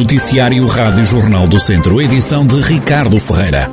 Noticiário Rádio Jornal do Centro, edição de Ricardo Ferreira.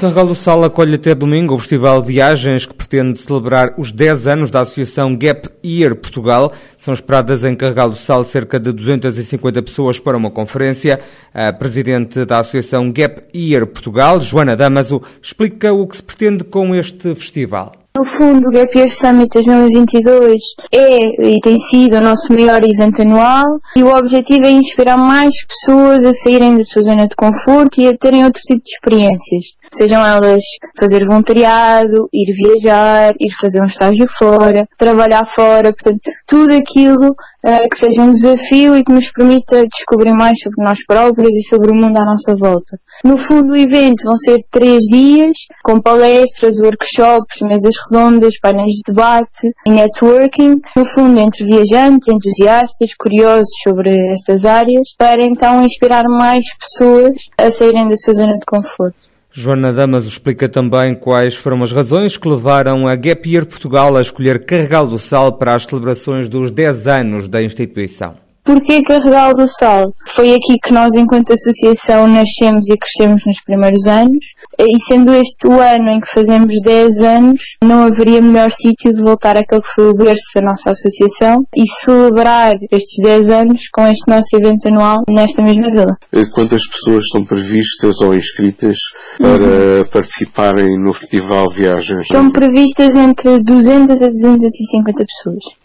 Carregal do Sal acolhe até domingo o Festival de Viagens que pretende celebrar os 10 anos da Associação Gap Year Portugal. São esperadas em Carregal do Sal cerca de 250 pessoas para uma conferência. A presidente da Associação Gap Year Portugal, Joana Damaso, explica o que se pretende com este festival. No fundo, o Gap Year Summit 2022 é e tem sido o nosso maior evento anual e o objetivo é inspirar mais pessoas a saírem da sua zona de conforto e a terem outro tipo de experiências. Sejam elas fazer voluntariado, ir viajar, ir fazer um estágio fora, trabalhar fora, portanto, tudo aquilo uh, que seja um desafio e que nos permita descobrir mais sobre nós próprios e sobre o mundo à nossa volta. No fundo, o evento vão ser três dias, com palestras, workshops, mesas redondas, painéis de debate e networking, no fundo, entre viajantes, entusiastas, curiosos sobre estas áreas, para então inspirar mais pessoas a saírem da sua zona de conforto. Joana Damas explica também quais foram as razões que levaram a Gap Year Portugal a escolher Carregal do Sal para as celebrações dos 10 anos da instituição. Porquê Carregal do Sal? Foi aqui que nós, enquanto associação, nascemos e crescemos nos primeiros anos, e sendo este o ano em que fazemos 10 anos, não haveria melhor sítio de voltar àquele que foi o berço da nossa associação e celebrar estes 10 anos com este nosso evento anual nesta mesma vila. Quantas pessoas estão previstas ou inscritas para uhum. participarem no Festival Viagens? Estão previstas entre 200 a 250 pessoas.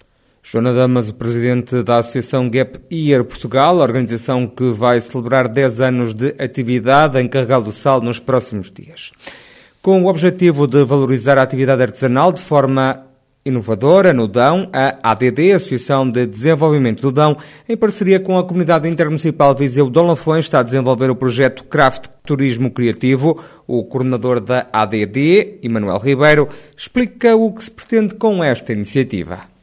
Joana Damas, o presidente da Associação Gap Year Portugal, organização que vai celebrar 10 anos de atividade em Carregal do Sal nos próximos dias. Com o objetivo de valorizar a atividade artesanal de forma inovadora no Dão, a ADD, Associação de Desenvolvimento do Dão, em parceria com a Comunidade Intermunicipal Viseu Dom Lafões, está a desenvolver o projeto Craft Turismo Criativo. O coordenador da ADD, Emanuel Ribeiro, explica o que se pretende com esta iniciativa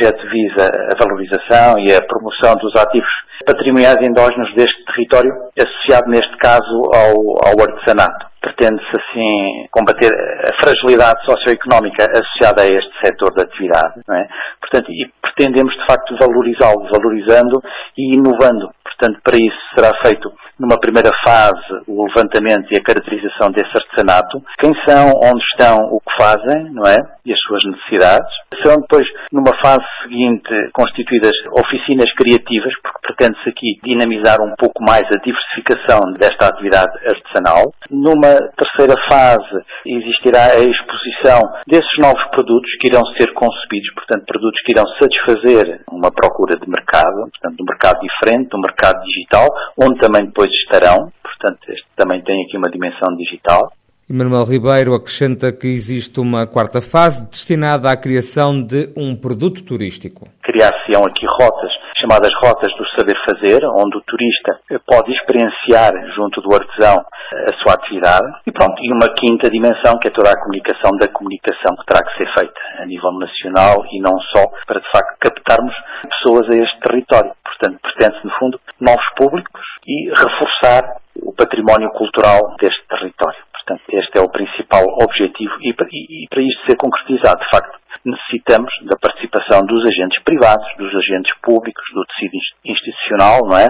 projeto visa a valorização e a promoção dos ativos patrimoniais endógenos deste território, associado neste caso ao, ao artesanato. Pretende-se assim combater a fragilidade socioeconómica associada a este setor de atividade, é? Portanto, e pretendemos de facto valorizá-lo, valorizando e inovando. Portanto, para isso será feito numa primeira fase, o levantamento e a caracterização desse artesanato, quem são, onde estão, o que fazem, não é? E as suas necessidades. Serão depois, numa fase seguinte, constituídas oficinas criativas, porque pretende-se aqui dinamizar um pouco mais a diversificação desta atividade artesanal. Numa terceira fase, existirá a exposição desses novos produtos que irão ser concebidos, portanto, produtos que irão satisfazer uma procura de mercado, portanto, um mercado diferente, um mercado digital, onde também depois estarão, portanto, este também tem aqui uma dimensão digital. Manuel Ribeiro acrescenta que existe uma quarta fase destinada à criação de um produto turístico. Criar-se-ão aqui rotas, chamadas rotas do saber fazer, onde o turista pode experienciar junto do artesão a sua atividade. E pronto, e uma quinta dimensão que é toda a comunicação da comunicação que terá que ser feita a nível nacional e não só para de facto captarmos pessoas a este território. Portanto, pretende-se no fundo novos públicos e reforçar o património cultural deste território. Portanto, este é o principal objetivo e, e, e para isto ser concretizado, de facto, necessitamos da participação dos agentes privados, dos agentes públicos, do tecido institucional, não é?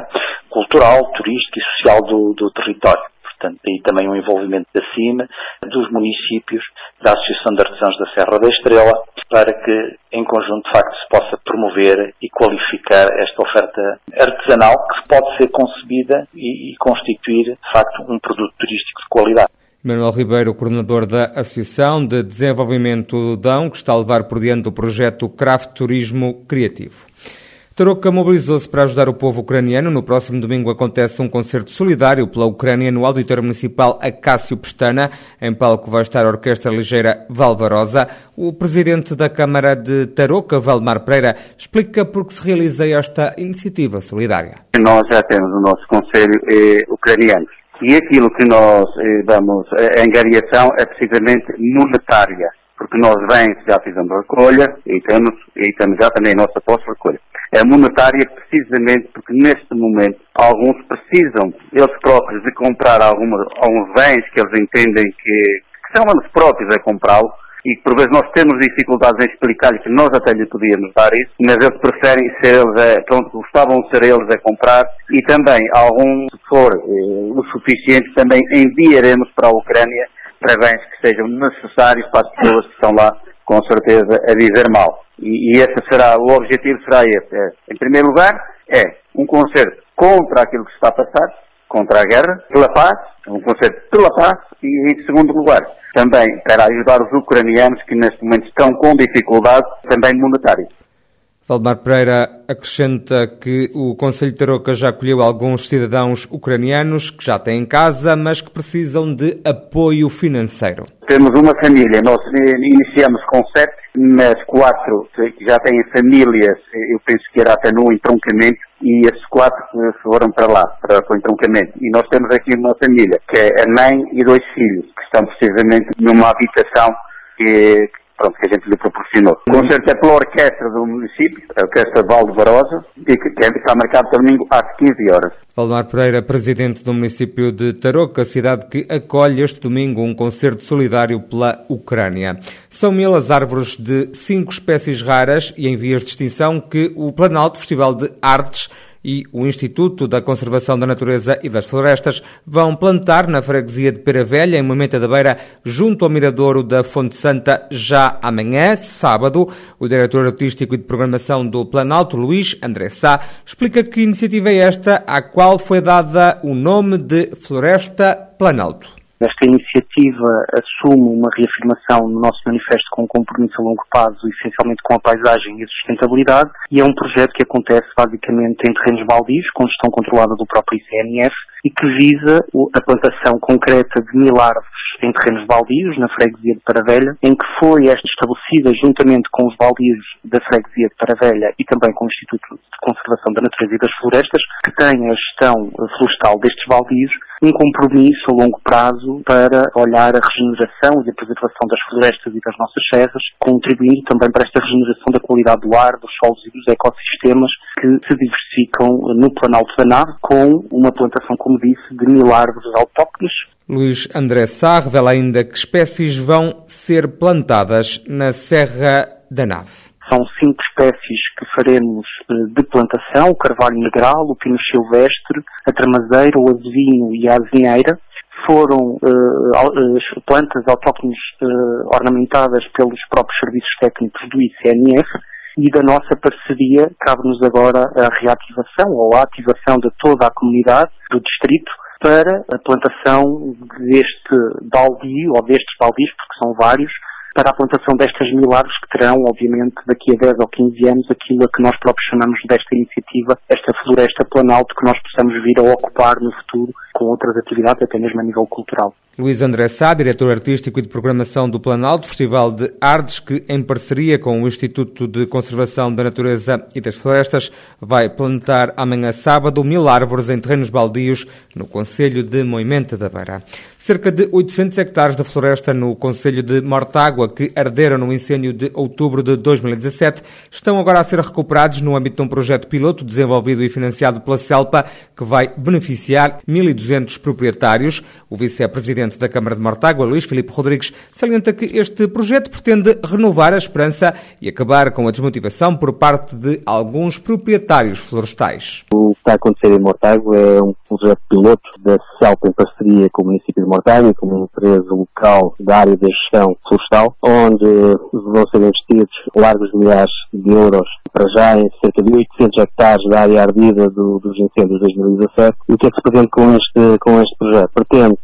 cultural, turístico e social do, do território. Portanto, aí também um envolvimento da CIMA, dos municípios, da Associação de Artesãos da Serra da Estrela, para que, em conjunto, de facto, se possa promover e qualificar esta oferta artesanal que pode ser concebida e, e constituir, de facto, um produto turístico de qualidade. Manuel Ribeiro, coordenador da Associação de Desenvolvimento Dão, que está a levar por diante o projeto Craft Turismo Criativo. Tarouca mobilizou-se para ajudar o povo ucraniano. No próximo domingo acontece um concerto solidário pela Ucrânia no Auditório Municipal Acácio Pestana. Em palco vai estar a Orquestra Ligeira Valvarosa. O presidente da Câmara de Tarouca, Valdemar Pereira, explica por que se realiza esta iniciativa solidária. Nós já temos o nosso Conselho eh, ucraniano e aquilo que nós eh, damos eh, em gariação é precisamente monetária, porque nós bens já fizemos recolha e temos, e temos já também a nossa pós-recolha. É monetária precisamente porque neste momento alguns precisam eles próprios de comprar alguma, alguns bens que eles entendem que, que são eles próprios a comprá-lo e por vezes nós temos dificuldades em explicar-lhe que nós até lhe podíamos dar isso, mas eles preferem ser eles, a, pronto, gostavam de ser eles a comprar e também algum, se for eh, o suficiente, também enviaremos para a Ucrânia para bens que sejam necessários para as pessoas que estão lá, com certeza, a viver mal. E, e esse será, o objetivo será esse. É, em primeiro lugar, é um concerto contra aquilo que está a passar, contra a guerra, pela paz, um concerto pela paz, e em segundo lugar, também para ajudar os ucranianos que neste momento estão com dificuldade, também monetárias. Valdemar Pereira acrescenta que o Conselho de Tarouca já acolheu alguns cidadãos ucranianos que já têm casa, mas que precisam de apoio financeiro. Temos uma família, nós iniciamos com sete, mas quatro que já têm famílias, eu penso que era até no entroncamento, e esses quatro foram para lá, para, para o entroncamento. E nós temos aqui uma família, que é a mãe e dois filhos, que estão precisamente numa habitação que, pronto, que a gente lhe proporcionou. O concerto é pela orquestra do município, a Orquestra Valdo Barosa, e que, que está marcado para domingo às 15 horas. Valdemar Pereira, presidente do município de Tarouca, cidade que acolhe este domingo um concerto solidário pela Ucrânia. São mil as árvores de cinco espécies raras e em vias de extinção que o Planalto Festival de Artes e o Instituto da Conservação da Natureza e das Florestas vão plantar na freguesia de Pera Velha, em Momenta da Beira, junto ao Miradouro da Fonte Santa, já amanhã, sábado. O diretor artístico e de programação do Planalto, Luís André Sá, explica que iniciativa é esta, à qual foi dada o nome de Floresta Planalto. Esta iniciativa assume uma reafirmação no nosso manifesto com um compromisso a longo prazo, essencialmente com a paisagem e a sustentabilidade, e é um projeto que acontece basicamente em terrenos baldios, com gestão controlada do próprio ICNF, e que visa a plantação concreta de mil árvores em terrenos baldios, na freguesia de Paravelha, em que foi esta estabelecida juntamente com os baldios da freguesia de Paravelha e também com o Instituto de Conservação da Natureza e das Florestas, que tem a gestão florestal destes baldios, um compromisso a longo prazo para olhar a regeneração e a preservação das florestas e das nossas serras, contribuindo também para esta regeneração da qualidade do ar, dos solos e dos ecossistemas que se diversificam no Planalto da Nave, com uma plantação, como disse, de mil árvores autóctones. Luís André Sá revela ainda que espécies vão ser plantadas na Serra da Nave. São cinco espécies que faremos eh, de plantação, o carvalho negral, o pino silvestre, a tramazeira, o azevinho e a azinheira. Foram uh, plantas autóctones uh, ornamentadas pelos próprios serviços técnicos do ICNF e da nossa parceria cabe-nos agora a reativação ou a ativação de toda a comunidade do distrito para a plantação deste baldio ou destes baldios, porque são vários, para a plantação destas mil árvores que terão, obviamente, daqui a 10 ou 15 anos, aquilo a que nós próprios chamamos desta iniciativa, esta floresta planalto que nós possamos vir a ocupar no futuro com outras atividades, até mesmo a nível cultural. Luís André Sá, diretor artístico e de programação do Planalto, Festival de Artes, que em parceria com o Instituto de Conservação da Natureza e das Florestas vai plantar amanhã sábado mil árvores em terrenos baldios no Conselho de Moimenta da Beira. Cerca de 800 hectares de floresta no Conselho de Mortágua, que arderam no incêndio de outubro de 2017, estão agora a ser recuperados no âmbito de um projeto piloto desenvolvido e financiado pela CELPA, que vai beneficiar 1.200 proprietários. O vice-presidente presidente da Câmara de Mortágua, Luís Filipe Rodrigues, salienta que este projeto pretende renovar a esperança e acabar com a desmotivação por parte de alguns proprietários florestais. O que está a acontecer em Mortágua é um projeto piloto da CELP em parceria com o município de Mortágua, com uma empresa local da área da gestão florestal, onde vão ser investidos largos milhares de euros para já em cerca de 800 hectares da área ardida do, dos incêndios de 2017. E o que é que se pretende com este, com este projeto? Pretende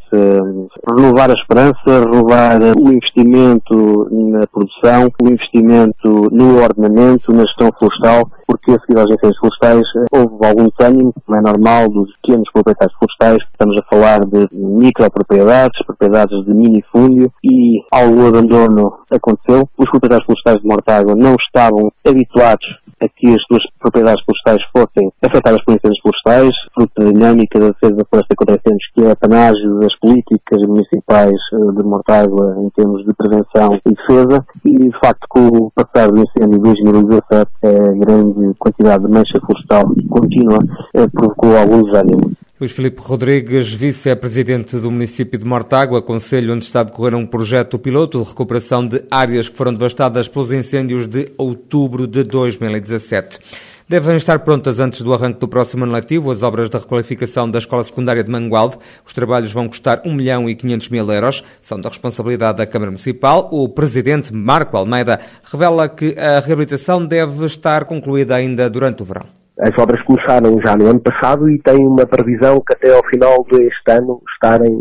renovar a esperança, renovar o investimento na produção, o investimento no ordenamento, na gestão florestal, porque a seguir aos incêndios florestais houve algum desânimo, como é normal, dos pequenos proprietários florestais. Estamos a falar de micropropriedades, propriedades de minifúndio e algum abandono aconteceu. Os proprietários florestais de Mortágua não estavam habituados a que as suas propriedades florestais fossem afetadas por incêndios florestais, fruto da dinâmica da defesa da floresta contra incêndios, que é a panágio das políticas municipais eh, de Mortágua em termos de prevenção e defesa, e de facto com o passar do incêndio de 2017, a grande quantidade de mancha florestal contínua eh, provocou algum desânimo. Luís Filipe Rodrigues, vice-presidente do município de Mortágua, conselho onde está a decorrer um projeto piloto de recuperação de áreas que foram devastadas pelos incêndios de outubro de 2017. Devem estar prontas antes do arranque do próximo ano letivo as obras da requalificação da Escola Secundária de Mangualde. Os trabalhos vão custar 1 milhão e 500 mil euros. São da responsabilidade da Câmara Municipal. O presidente Marco Almeida revela que a reabilitação deve estar concluída ainda durante o verão. As obras começaram já no ano passado e têm uma previsão que até ao final deste ano estarem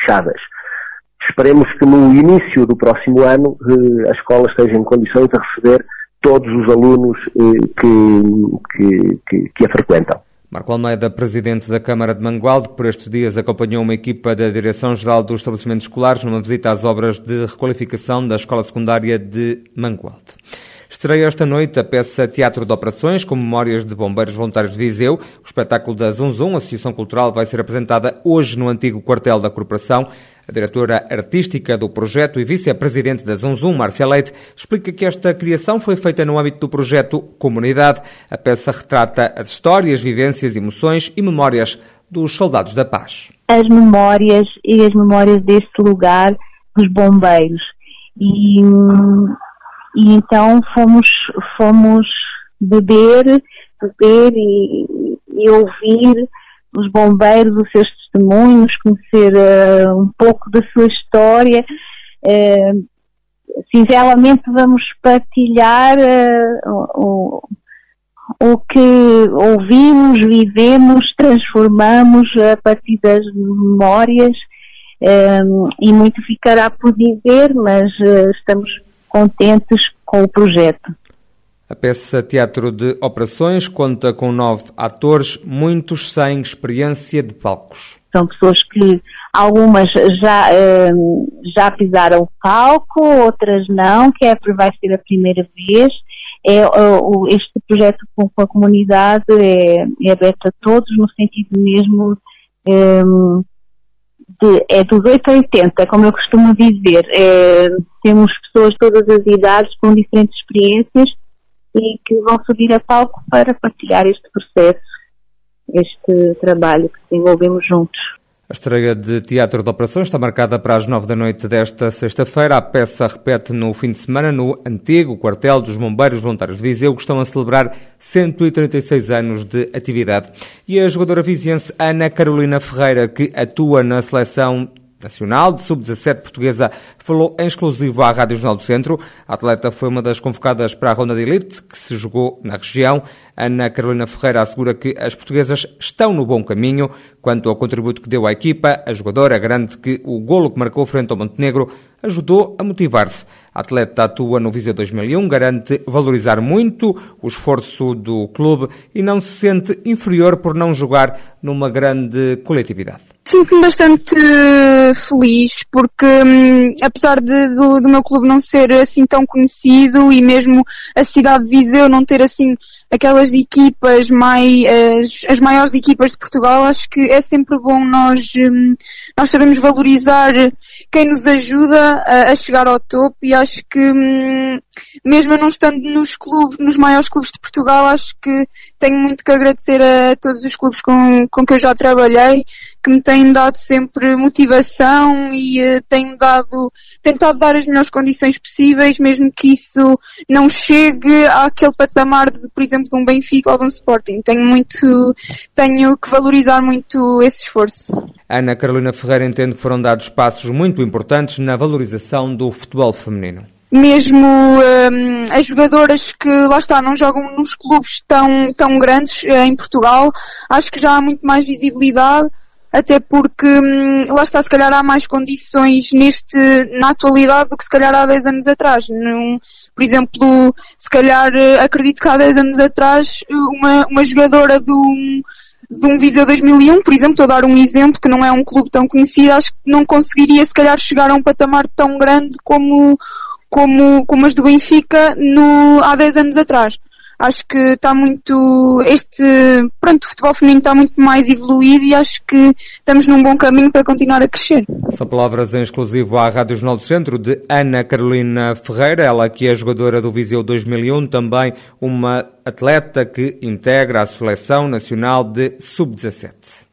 fechadas. Esperemos que no início do próximo ano eh, a escola esteja em condições de receber todos os alunos eh, que, que, que, a frequentam. Marco Almeida, presidente da Câmara de Mangualde, por estes dias acompanhou uma equipa da Direção-Geral dos Estabelecimentos Escolares numa visita às obras de requalificação da Escola Secundária de Mangualde. Estreia esta noite a peça Teatro de Operações, com memórias de bombeiros voluntários de Viseu. O espetáculo da Zunzum, Associação Cultural, vai ser apresentada hoje no antigo quartel da Corporação. A diretora artística do projeto e vice-presidente da Zunzum, Márcia Leite, explica que esta criação foi feita no âmbito do projeto Comunidade. A peça retrata as histórias, vivências, emoções e memórias dos soldados da paz. As memórias e as memórias deste lugar dos bombeiros. E e então fomos, fomos beber, beber e, e ouvir os bombeiros, os seus testemunhos, conhecer uh, um pouco da sua história. Uh, vamos partilhar uh, o, o que ouvimos, vivemos, transformamos a partir das memórias um, e muito ficará por dizer, mas uh, estamos contentes com o projeto. A peça Teatro de Operações conta com nove atores, muitos sem experiência de palcos. São pessoas que algumas já, hum, já pisaram o palco, outras não, que é, vai ser a primeira vez. É, este projeto com a comunidade é, é aberto a todos, no sentido mesmo hum, de, é dos 8 a 80, como eu costumo dizer. É, temos pessoas de todas as idades, com diferentes experiências e que vão subir a palco para partilhar este processo, este trabalho que desenvolvemos juntos. A estreia de Teatro de Operações está marcada para as nove da noite desta sexta-feira. A peça repete no fim de semana no antigo quartel dos Bombeiros Voluntários de Viseu, que estão a celebrar 136 anos de atividade. E a jogadora viziense Ana Carolina Ferreira, que atua na seleção nacional de sub-17 portuguesa falou em exclusivo à Rádio Jornal do Centro. A atleta foi uma das convocadas para a ronda de elite que se jogou na região. Ana Carolina Ferreira assegura que as portuguesas estão no bom caminho. Quanto ao contributo que deu à equipa, a jogadora garante que o golo que marcou frente ao Montenegro ajudou a motivar-se. A atleta atua no Viseu 2001, garante valorizar muito o esforço do clube e não se sente inferior por não jogar numa grande coletividade. Sinto-me bastante feliz porque, hum, apesar de, do, do, meu clube não ser assim tão conhecido e mesmo a cidade de Viseu não ter assim aquelas equipas mais, as, as maiores equipas de Portugal, acho que é sempre bom nós, hum, nós sabemos valorizar quem nos ajuda a, a chegar ao topo e acho que hum, mesmo eu não estando nos clubes, nos maiores clubes de Portugal, acho que tenho muito que agradecer a todos os clubes com, com que eu já trabalhei, que me têm dado sempre motivação e uh, têm dado, tentado dar as melhores condições possíveis, mesmo que isso não chegue àquele patamar de, por exemplo, de um Benfica ou de um Sporting. Tenho muito, tenho que valorizar muito esse esforço. Ana Carolina Ferreira entende que foram dados passos muito importantes na valorização do futebol feminino mesmo um, as jogadoras que lá está não jogam nos clubes tão, tão grandes uh, em Portugal, acho que já há muito mais visibilidade, até porque um, lá está, se calhar há mais condições neste, na atualidade do que se calhar há 10 anos atrás. Num, por exemplo, se calhar uh, acredito que há 10 anos atrás uma, uma jogadora do de um Viseu 2001, por exemplo, estou a dar um exemplo que não é um clube tão conhecido, acho que não conseguiria se calhar chegar a um patamar tão grande como como, como as do Benfica no, há 10 anos atrás. Acho que está muito, este, pronto, o futebol feminino está muito mais evoluído e acho que estamos num bom caminho para continuar a crescer. São palavras em exclusivo à Rádio Jornal do Centro de Ana Carolina Ferreira, ela que é jogadora do Viseu 2001, também uma atleta que integra a Seleção Nacional de Sub-17.